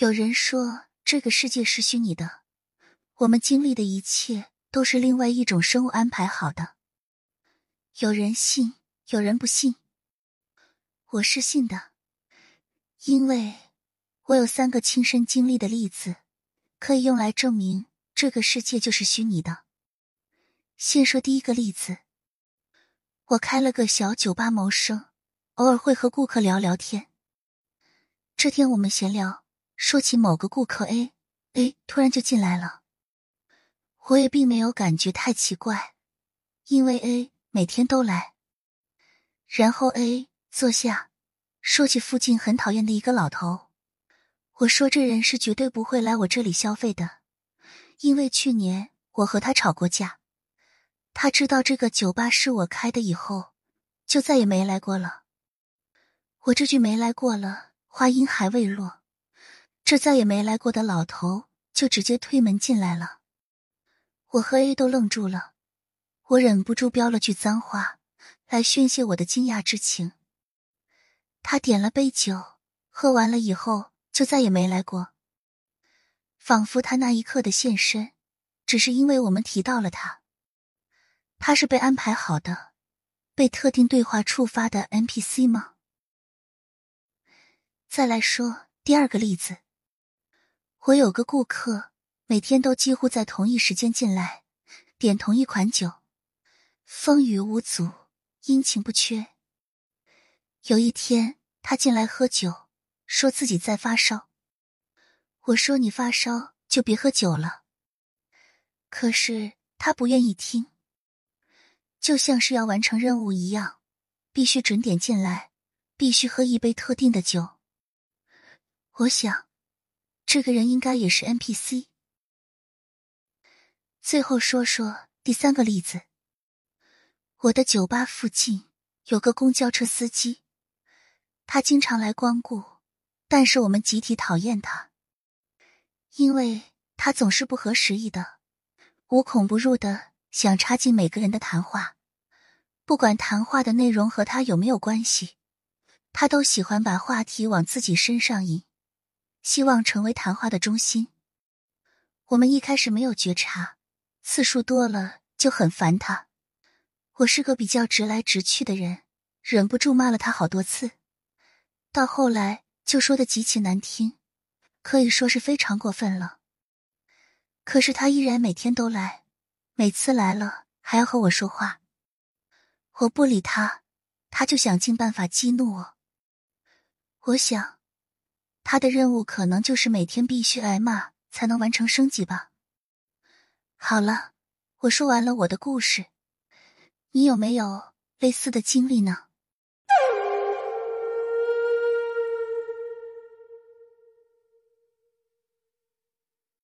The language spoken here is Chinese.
有人说这个世界是虚拟的，我们经历的一切都是另外一种生物安排好的。有人信，有人不信。我是信的，因为我有三个亲身经历的例子，可以用来证明这个世界就是虚拟的。先说第一个例子，我开了个小酒吧谋生，偶尔会和顾客聊聊天。这天我们闲聊，说起某个顾客 A，A 突然就进来了。我也并没有感觉太奇怪，因为 A 每天都来。然后 A 坐下，说起附近很讨厌的一个老头。我说这人是绝对不会来我这里消费的，因为去年我和他吵过架。他知道这个酒吧是我开的以后，就再也没来过了。我这句没来过了。话音还未落，这再也没来过的老头就直接推门进来了。我和 A 都愣住了，我忍不住飙了句脏话来宣泄我的惊讶之情。他点了杯酒，喝完了以后就再也没来过，仿佛他那一刻的现身，只是因为我们提到了他。他是被安排好的，被特定对话触发的 NPC 吗？再来说第二个例子，我有个顾客，每天都几乎在同一时间进来，点同一款酒，风雨无阻，阴晴不缺。有一天，他进来喝酒，说自己在发烧。我说：“你发烧就别喝酒了。”可是他不愿意听，就像是要完成任务一样，必须准点进来，必须喝一杯特定的酒。我想，这个人应该也是 NPC。最后说说第三个例子。我的酒吧附近有个公交车司机，他经常来光顾，但是我们集体讨厌他，因为他总是不合时宜的，无孔不入的想插进每个人的谈话，不管谈话的内容和他有没有关系，他都喜欢把话题往自己身上引。希望成为谈话的中心。我们一开始没有觉察，次数多了就很烦他。我是个比较直来直去的人，忍不住骂了他好多次。到后来就说的极其难听，可以说是非常过分了。可是他依然每天都来，每次来了还要和我说话。我不理他，他就想尽办法激怒我。我想。他的任务可能就是每天必须挨骂才能完成升级吧。好了，我说完了我的故事，你有没有类似的经历呢？